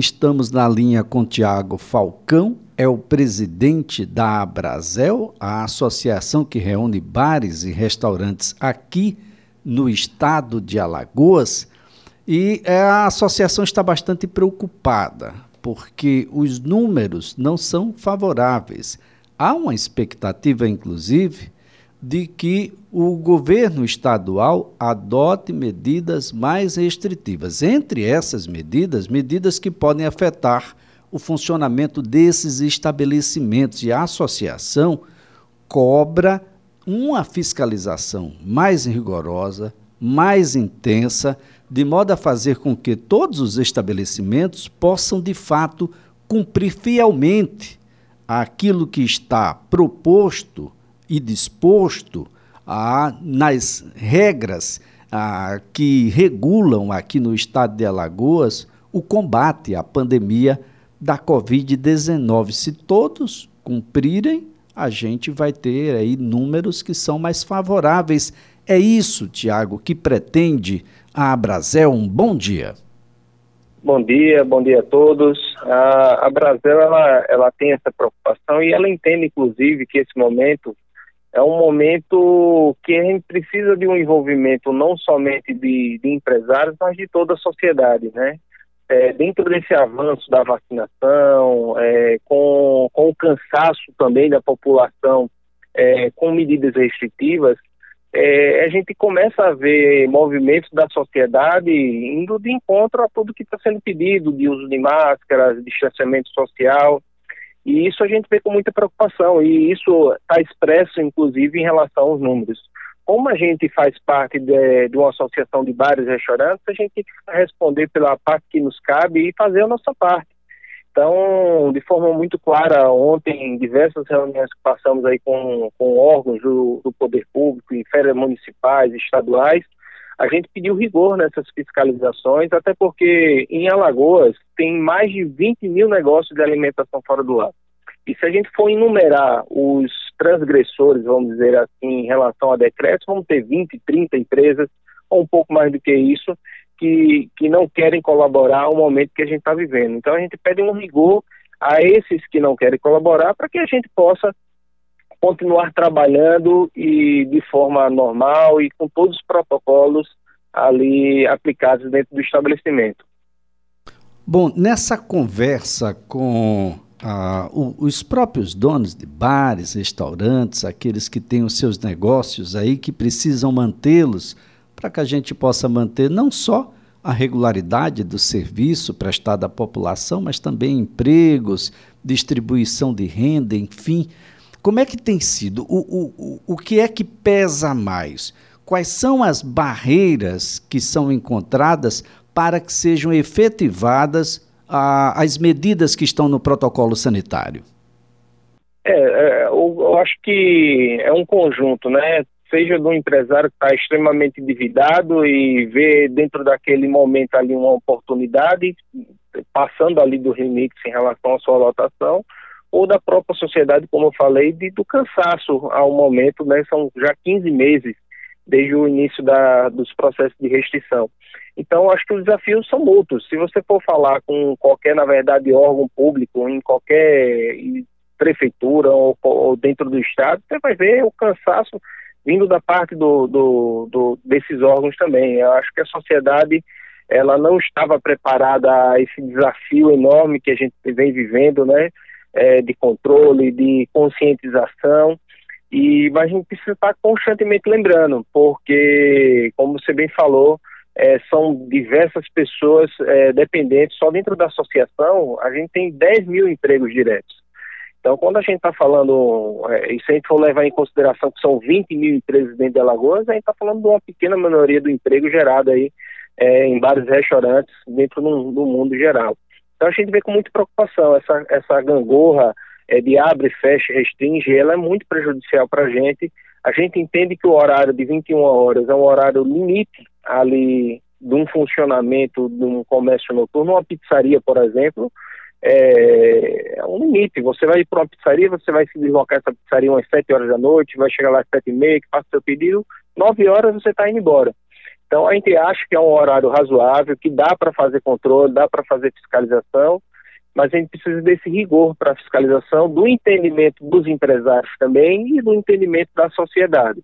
estamos na linha com Tiago Falcão, é o presidente da Abrazel, a associação que reúne bares e restaurantes aqui no estado de Alagoas. E a associação está bastante preocupada, porque os números não são favoráveis. Há uma expectativa, inclusive, de que o governo estadual adote medidas mais restritivas. Entre essas medidas, medidas que podem afetar o funcionamento desses estabelecimentos e a associação cobra uma fiscalização mais rigorosa, mais intensa, de modo a fazer com que todos os estabelecimentos possam de fato cumprir fielmente aquilo que está proposto e disposto a, nas regras a, que regulam aqui no estado de Alagoas o combate à pandemia da Covid-19. Se todos cumprirem, a gente vai ter aí números que são mais favoráveis. É isso, Tiago, que pretende a Abrazel. Um bom dia. Bom dia, bom dia a todos. A, a Brasil ela, ela tem essa preocupação e ela entende, inclusive, que esse momento é um momento que a gente precisa de um envolvimento não somente de, de empresários, mas de toda a sociedade, né? É, dentro desse avanço da vacinação, é, com, com o cansaço também da população é, com medidas restritivas, é, a gente começa a ver movimentos da sociedade indo de encontro a tudo que está sendo pedido, de uso de máscaras, distanciamento social, e isso a gente vê com muita preocupação, e isso está expresso, inclusive, em relação aos números. Como a gente faz parte de, de uma associação de bares e restaurantes, a gente tem que responder pela parte que nos cabe e fazer a nossa parte. Então, de forma muito clara, ontem, em diversas reuniões que passamos aí com, com órgãos do, do poder público, em férias municipais, estaduais, a gente pediu rigor nessas fiscalizações, até porque em Alagoas tem mais de 20 mil negócios de alimentação fora do ar. E se a gente for enumerar os transgressores, vamos dizer assim, em relação a decretos, vamos ter 20, 30 empresas, ou um pouco mais do que isso, que, que não querem colaborar ao momento que a gente está vivendo. Então a gente pede um rigor a esses que não querem colaborar para que a gente possa continuar trabalhando e de forma normal e com todos os protocolos ali aplicados dentro do estabelecimento. Bom, nessa conversa com ah, os próprios donos de bares, restaurantes, aqueles que têm os seus negócios aí que precisam mantê-los para que a gente possa manter não só a regularidade do serviço prestado à população, mas também empregos, distribuição de renda, enfim. Como é que tem sido? O, o, o que é que pesa mais? Quais são as barreiras que são encontradas para que sejam efetivadas ah, as medidas que estão no protocolo sanitário? É, é eu, eu, acho que é um conjunto, né? Seja do empresário que está extremamente endividado e vê dentro daquele momento ali uma oportunidade, passando ali do remix em relação à sua lotação, ou da própria sociedade, como eu falei, de, do cansaço ao momento, né? São já 15 meses desde o início da, dos processos de restrição. Então, acho que os desafios são mútuos. Se você for falar com qualquer, na verdade, órgão público, em qualquer prefeitura ou, ou dentro do Estado, você vai ver o cansaço vindo da parte do, do, do, desses órgãos também. Eu acho que a sociedade ela não estava preparada a esse desafio enorme que a gente vem vivendo, né? É, de controle, de conscientização. E a gente precisa estar constantemente lembrando, porque, como você bem falou, é, são diversas pessoas é, dependentes. Só dentro da associação, a gente tem 10 mil empregos diretos. Então, quando a gente está falando, é, e se a gente for levar em consideração que são 20 mil empresas dentro de Alagoas, a gente está falando de uma pequena minoria do emprego gerado aí é, em vários restaurantes dentro do mundo geral. Então a gente vê com muita preocupação essa, essa gangorra é, de abre, fecha, restringe, ela é muito prejudicial para a gente. A gente entende que o horário de 21 horas é um horário limite ali de um funcionamento de um comércio noturno, uma pizzaria, por exemplo, é, é um limite. Você vai para uma pizzaria, você vai se deslocar essa pizzaria umas 7 horas da noite, vai chegar lá às 7 e meia, que passa seu pedido, 9 horas você está indo embora. Então a gente acha que é um horário razoável, que dá para fazer controle, dá para fazer fiscalização, mas a gente precisa desse rigor para a fiscalização, do entendimento dos empresários também e do entendimento da sociedade.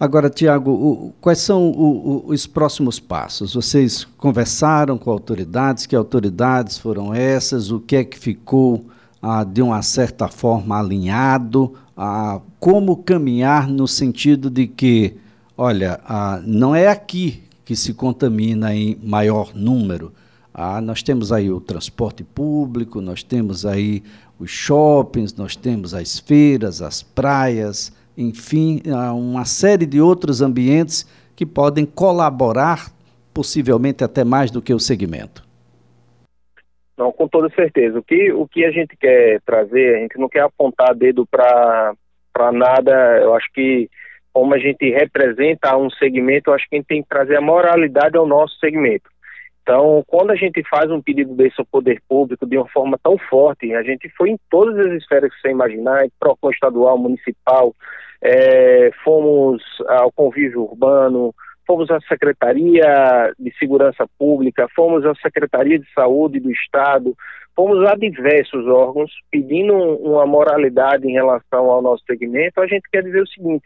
Agora, Tiago, quais são o, o, os próximos passos? Vocês conversaram com autoridades? Que autoridades foram essas? O que é que ficou ah, de uma certa forma alinhado? Ah, como caminhar no sentido de que, olha, ah, não é aqui que se contamina em maior número. Ah, nós temos aí o transporte público, nós temos aí os shoppings, nós temos as feiras, as praias, enfim, uma série de outros ambientes que podem colaborar, possivelmente até mais do que o segmento. Não, com toda certeza. O que, o que a gente quer trazer, a gente não quer apontar dedo para nada, eu acho que como a gente representa um segmento, acho que a gente tem que trazer a moralidade ao nosso segmento. Então, quando a gente faz um pedido desse ao poder público de uma forma tão forte, a gente foi em todas as esferas que você imaginar, PROCON estadual, municipal, é, fomos ao convívio urbano, fomos à Secretaria de Segurança Pública, fomos à Secretaria de Saúde do Estado, fomos a diversos órgãos pedindo uma moralidade em relação ao nosso segmento. A gente quer dizer o seguinte,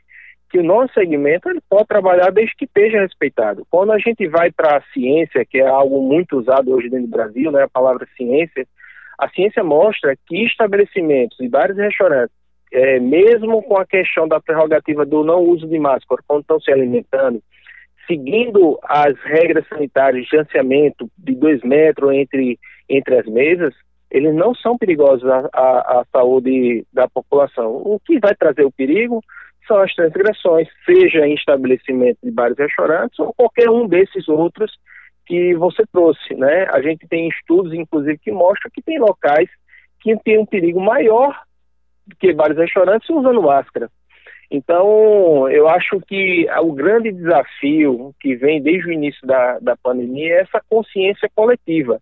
que o nosso segmento ele pode trabalhar desde que esteja respeitado. Quando a gente vai para a ciência, que é algo muito usado hoje dentro do Brasil, né, a palavra ciência, a ciência mostra que estabelecimentos e e restaurantes é, mesmo com a questão da prerrogativa do não uso de máscara, quando estão se alimentando, seguindo as regras sanitárias de distanciamento de dois metros entre, entre as mesas, eles não são perigosos à, à, à saúde da população. O que vai trazer o perigo são as transgressões, seja em estabelecimento de bares e restaurantes ou qualquer um desses outros que você trouxe, né? A gente tem estudos, inclusive, que mostram que tem locais que tem um perigo maior que vários restaurantes usando máscara. Então, eu acho que o grande desafio que vem desde o início da, da pandemia é essa consciência coletiva.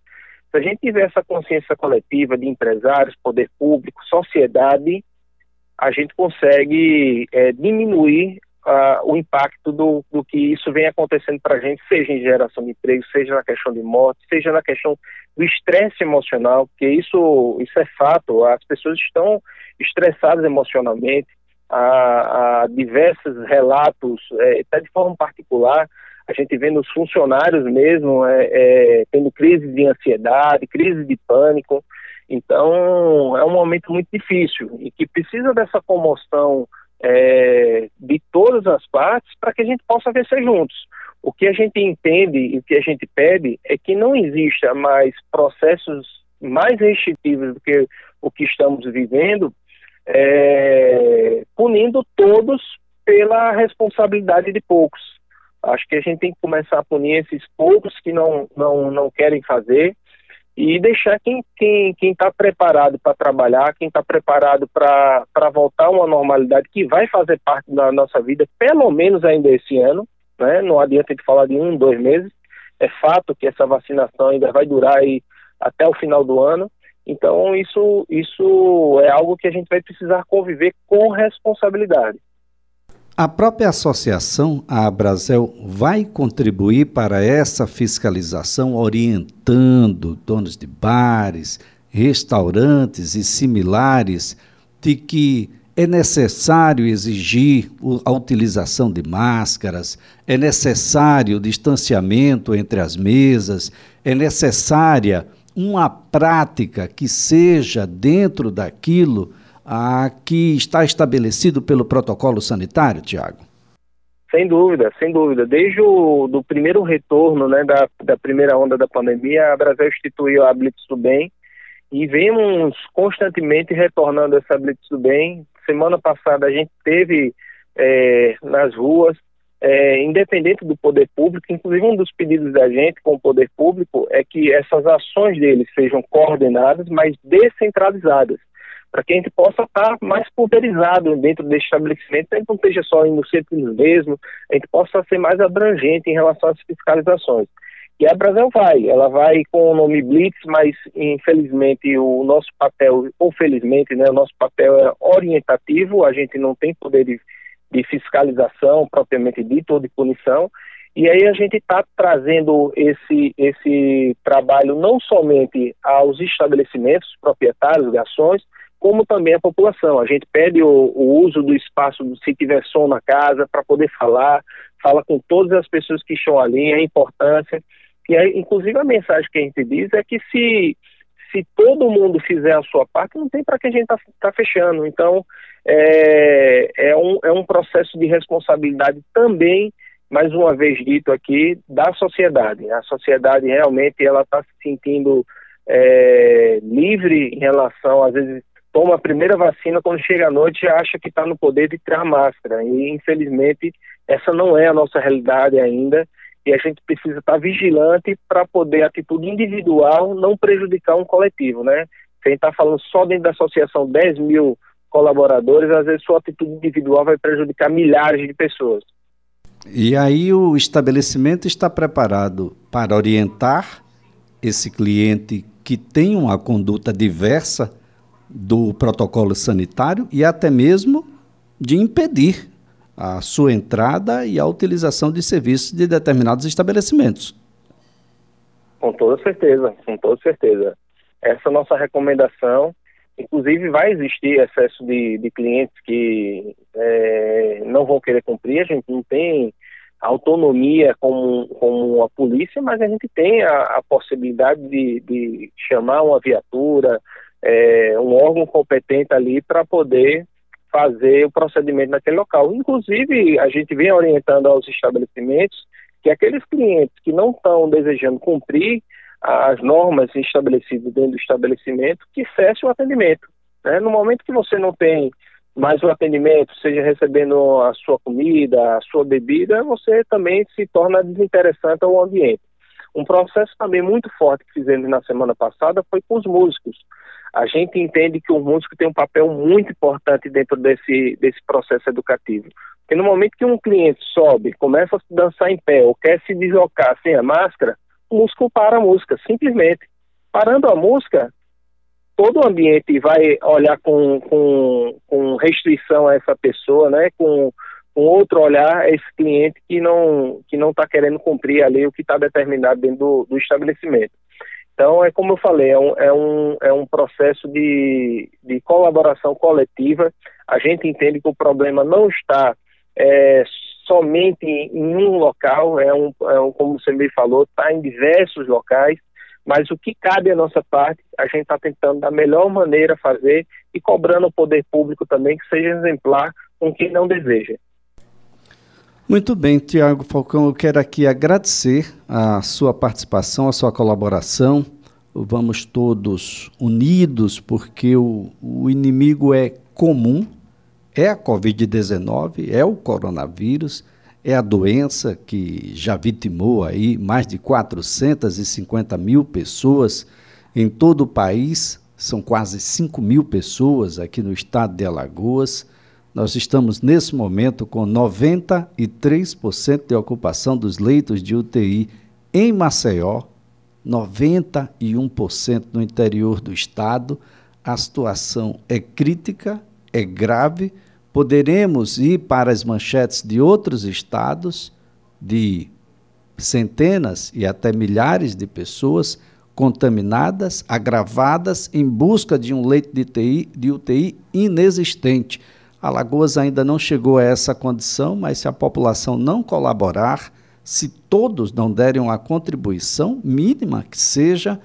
Se a gente tiver essa consciência coletiva de empresários, poder público, sociedade, a gente consegue é, diminuir uh, o impacto do, do, que isso vem acontecendo para a gente, seja em geração de emprego, seja na questão de morte, seja na questão do estresse emocional, porque isso, isso é fato, as pessoas estão estressadas emocionalmente, há, há diversos relatos, é, até de forma particular, a gente vê nos funcionários mesmo é, é, tendo crise de ansiedade, crise de pânico. Então, é um momento muito difícil e que precisa dessa comoção é, de todas as partes para que a gente possa vencer juntos. O que a gente entende e o que a gente pede é que não exista mais processos mais restritivos do que o que estamos vivendo é, punindo todos pela responsabilidade de poucos. Acho que a gente tem que começar a punir esses poucos que não, não, não querem fazer e deixar quem está quem, quem tá preparado para trabalhar, quem está preparado para voltar a uma normalidade que vai fazer parte da nossa vida, pelo menos ainda esse ano, né? não adianta gente falar de um, dois meses, é fato que essa vacinação ainda vai durar aí até o final do ano, então, isso, isso é algo que a gente vai precisar conviver com responsabilidade. A própria associação, a Abrazel, vai contribuir para essa fiscalização, orientando donos de bares, restaurantes e similares de que é necessário exigir a utilização de máscaras, é necessário distanciamento entre as mesas, é necessária uma prática que seja dentro daquilo a que está estabelecido pelo protocolo sanitário, Tiago? Sem dúvida, sem dúvida. Desde o do primeiro retorno né, da, da primeira onda da pandemia, a Brasil instituiu a Blitz do Bem e vemos constantemente retornando essa Blitz do Bem. Semana passada a gente teve é, nas ruas é, independente do poder público, inclusive um dos pedidos da gente com o poder público é que essas ações deles sejam coordenadas, mas descentralizadas, para que a gente possa estar mais pulverizado dentro desse estabelecimento, a gente não esteja só indo sempre no mesmo, a gente possa ser mais abrangente em relação às fiscalizações. E a Brasil vai, ela vai com o nome Blitz, mas infelizmente o nosso papel, ou felizmente, né, o nosso papel é orientativo, a gente não tem poder de de fiscalização propriamente dito ou de punição. E aí a gente está trazendo esse, esse trabalho não somente aos estabelecimentos proprietários de ações, como também à população. A gente pede o, o uso do espaço, se tiver som na casa, para poder falar, fala com todas as pessoas que estão ali, a importância. E aí, inclusive a mensagem que a gente diz é que se se todo mundo fizer a sua parte, não tem para que a gente está tá fechando. Então, é, é, um, é um processo de responsabilidade também, mais uma vez dito aqui, da sociedade. A sociedade realmente ela está se sentindo é, livre em relação, às vezes, toma a primeira vacina, quando chega à noite acha que está no poder de tirar a máscara. E, infelizmente, essa não é a nossa realidade ainda e a gente precisa estar vigilante para poder a atitude individual não prejudicar um coletivo, né? Se a gente está falando só dentro da associação 10 mil colaboradores, às vezes sua atitude individual vai prejudicar milhares de pessoas. E aí o estabelecimento está preparado para orientar esse cliente que tem uma conduta diversa do protocolo sanitário e até mesmo de impedir a sua entrada e a utilização de serviços de determinados estabelecimentos. Com toda certeza, com toda certeza. Essa nossa recomendação. Inclusive, vai existir excesso de, de clientes que é, não vão querer cumprir. A gente não tem autonomia como, como a polícia, mas a gente tem a, a possibilidade de, de, chamar uma viatura, é, um órgão competente ali para poder fazer o procedimento naquele local. Inclusive, a gente vem orientando aos estabelecimentos que aqueles clientes que não estão desejando cumprir as normas estabelecidas dentro do estabelecimento, que cesse o atendimento. Né? No momento que você não tem mais o atendimento, seja recebendo a sua comida, a sua bebida, você também se torna desinteressante ao ambiente. Um processo também muito forte que fizemos na semana passada foi com os músicos a gente entende que o músico tem um papel muito importante dentro desse, desse processo educativo. Porque no momento que um cliente sobe, começa a dançar em pé ou quer se deslocar sem a máscara, o músico para a música, simplesmente. Parando a música, todo o ambiente vai olhar com, com, com restrição a essa pessoa, né? com, com outro olhar a esse cliente que não que não está querendo cumprir ali o que está determinado dentro do, do estabelecimento. Então, é como eu falei, é um, é um, é um processo de, de colaboração coletiva. A gente entende que o problema não está é, somente em um local, é um, é um como você me falou, está em diversos locais, mas o que cabe à nossa parte, a gente está tentando da melhor maneira fazer e cobrando o poder público também que seja exemplar com quem não deseja. Muito bem, Tiago Falcão, eu quero aqui agradecer a sua participação, a sua colaboração. Vamos todos unidos, porque o, o inimigo é comum, é a Covid-19, é o coronavírus, é a doença que já vitimou aí mais de 450 mil pessoas em todo o país, são quase 5 mil pessoas aqui no estado de Alagoas. Nós estamos nesse momento com 93% de ocupação dos leitos de UTI em Maceió, 91% no interior do estado. A situação é crítica, é grave. Poderemos ir para as manchetes de outros estados, de centenas e até milhares de pessoas contaminadas, agravadas, em busca de um leito de UTI, de UTI inexistente. Alagoas ainda não chegou a essa condição, mas se a população não colaborar, se todos não derem uma contribuição mínima que seja,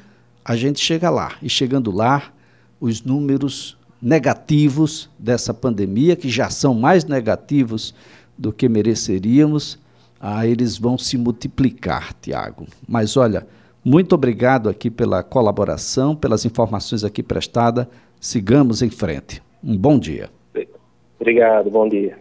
a gente chega lá. E chegando lá, os números negativos dessa pandemia, que já são mais negativos do que mereceríamos, ah, eles vão se multiplicar, Tiago. Mas olha, muito obrigado aqui pela colaboração, pelas informações aqui prestadas. Sigamos em frente. Um bom dia. Obrigado, bom dia.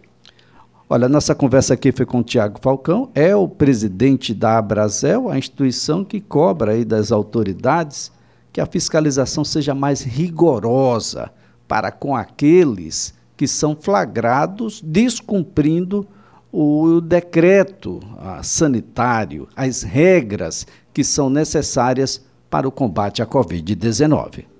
Olha, nossa conversa aqui foi com o Tiago Falcão, é o presidente da Abrazel, a instituição que cobra aí das autoridades que a fiscalização seja mais rigorosa para com aqueles que são flagrados descumprindo o decreto sanitário, as regras que são necessárias para o combate à Covid-19.